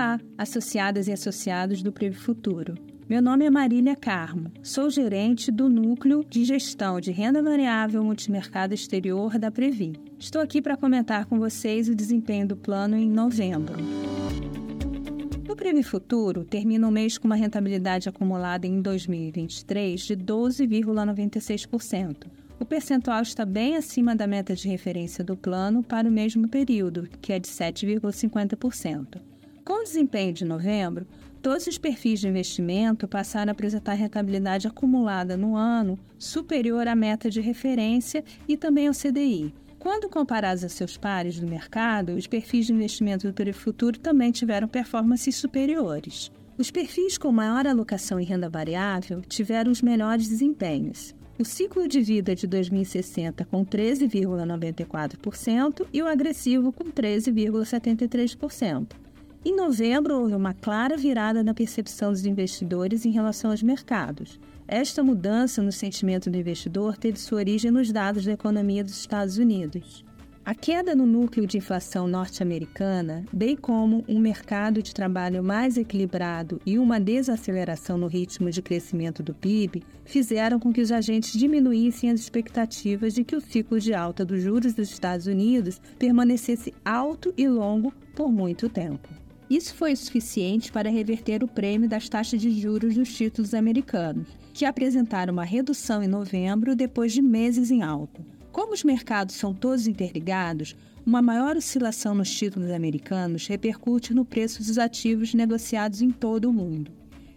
Olá, associadas e associados do Previ Futuro. Meu nome é Marília Carmo, sou gerente do Núcleo de Gestão de Renda Variável Multimercado Exterior da Previ. Estou aqui para comentar com vocês o desempenho do plano em novembro. O Previ Futuro termina o mês com uma rentabilidade acumulada em 2023 de 12,96%. O percentual está bem acima da meta de referência do plano para o mesmo período, que é de 7,50%. Com o desempenho de novembro, todos os perfis de investimento passaram a apresentar rentabilidade acumulada no ano superior à meta de referência e também ao CDI. Quando comparados a seus pares do mercado, os perfis de investimento do futuro também tiveram performances superiores. Os perfis com maior alocação em renda variável tiveram os melhores desempenhos. O ciclo de vida de 2060 com 13,94% e o agressivo com 13,73%. Em novembro, houve uma clara virada na percepção dos investidores em relação aos mercados. Esta mudança no sentimento do investidor teve sua origem nos dados da economia dos Estados Unidos. A queda no núcleo de inflação norte-americana, bem como um mercado de trabalho mais equilibrado e uma desaceleração no ritmo de crescimento do PIB, fizeram com que os agentes diminuíssem as expectativas de que o ciclo de alta dos juros dos Estados Unidos permanecesse alto e longo por muito tempo. Isso foi suficiente para reverter o prêmio das taxas de juros dos títulos americanos, que apresentaram uma redução em novembro depois de meses em alta. Como os mercados são todos interligados, uma maior oscilação nos títulos americanos repercute no preço dos ativos negociados em todo o mundo.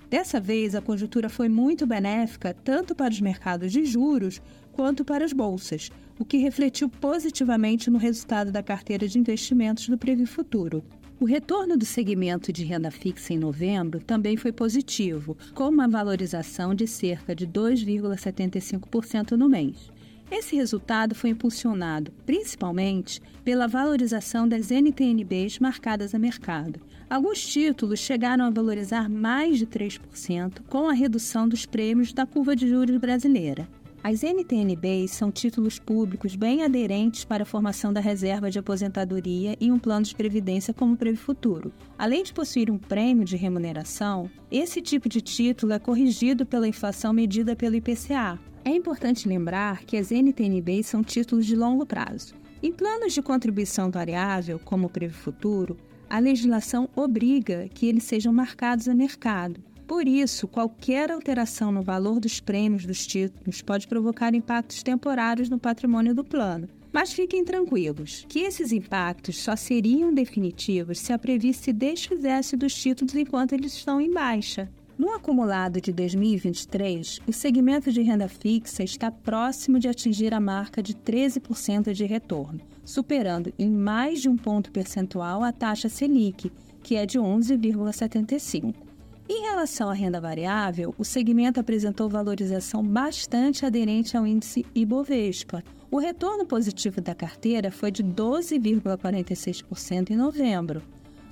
Dessa vez, a conjuntura foi muito benéfica tanto para os mercados de juros quanto para as bolsas, o que refletiu positivamente no resultado da carteira de investimentos do Previ Futuro. O retorno do segmento de renda fixa em novembro também foi positivo, com uma valorização de cerca de 2,75% no mês. Esse resultado foi impulsionado principalmente pela valorização das NTNBs marcadas a mercado. Alguns títulos chegaram a valorizar mais de 3% com a redução dos prêmios da curva de juros brasileira. As NTNBs são títulos públicos bem aderentes para a formação da reserva de aposentadoria e um plano de previdência como o Previfuturo. Além de possuir um prêmio de remuneração, esse tipo de título é corrigido pela inflação medida pelo IPCA. É importante lembrar que as NTNBs são títulos de longo prazo. Em planos de contribuição variável, como o Previfuturo, a legislação obriga que eles sejam marcados a mercado por isso, qualquer alteração no valor dos prêmios dos títulos pode provocar impactos temporários no patrimônio do plano. Mas fiquem tranquilos, que esses impactos só seriam definitivos se a Previ se desfizesse dos títulos enquanto eles estão em baixa. No acumulado de 2023, o segmento de renda fixa está próximo de atingir a marca de 13% de retorno, superando em mais de um ponto percentual a taxa Selic, que é de 11,75%. Em relação à renda variável, o segmento apresentou valorização bastante aderente ao índice Ibovespa. O retorno positivo da carteira foi de 12,46% em novembro.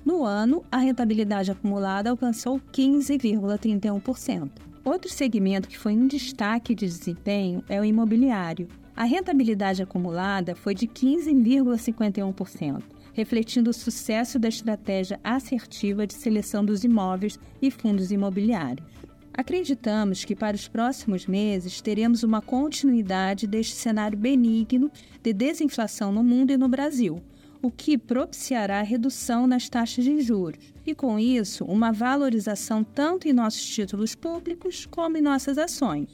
No ano, a rentabilidade acumulada alcançou 15,31%. Outro segmento que foi um destaque de desempenho é o imobiliário. A rentabilidade acumulada foi de 15,51% refletindo o sucesso da estratégia assertiva de seleção dos imóveis e fundos imobiliários. Acreditamos que para os próximos meses teremos uma continuidade deste cenário benigno de desinflação no mundo e no Brasil, o que propiciará a redução nas taxas de juros e, com isso, uma valorização tanto em nossos títulos públicos como em nossas ações.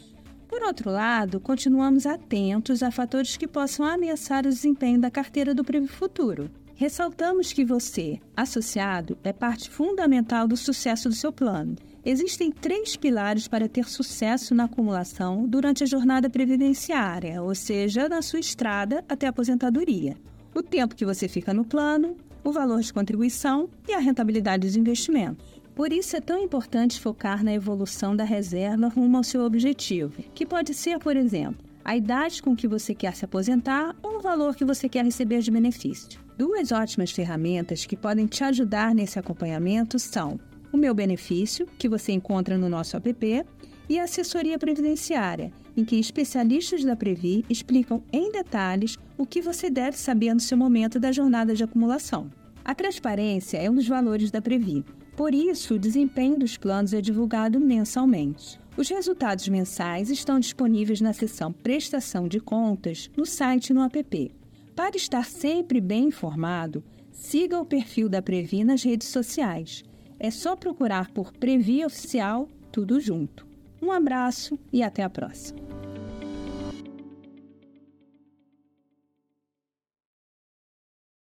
Por outro lado, continuamos atentos a fatores que possam ameaçar o desempenho da carteira do Previ Futuro. Ressaltamos que você, associado, é parte fundamental do sucesso do seu plano. Existem três pilares para ter sucesso na acumulação durante a jornada previdenciária, ou seja, na sua estrada até a aposentadoria. O tempo que você fica no plano, o valor de contribuição e a rentabilidade dos investimentos. Por isso é tão importante focar na evolução da reserva rumo ao seu objetivo, que pode ser, por exemplo, a idade com que você quer se aposentar ou o valor que você quer receber de benefício. Duas ótimas ferramentas que podem te ajudar nesse acompanhamento são o Meu Benefício, que você encontra no nosso app, e a Assessoria Previdenciária, em que especialistas da Previ explicam em detalhes o que você deve saber no seu momento da jornada de acumulação. A transparência é um dos valores da Previ. Por isso, o desempenho dos planos é divulgado mensalmente. Os resultados mensais estão disponíveis na seção Prestação de Contas no site no app. Para estar sempre bem informado, siga o perfil da Previ nas redes sociais. É só procurar por Previ Oficial, tudo junto. Um abraço e até a próxima.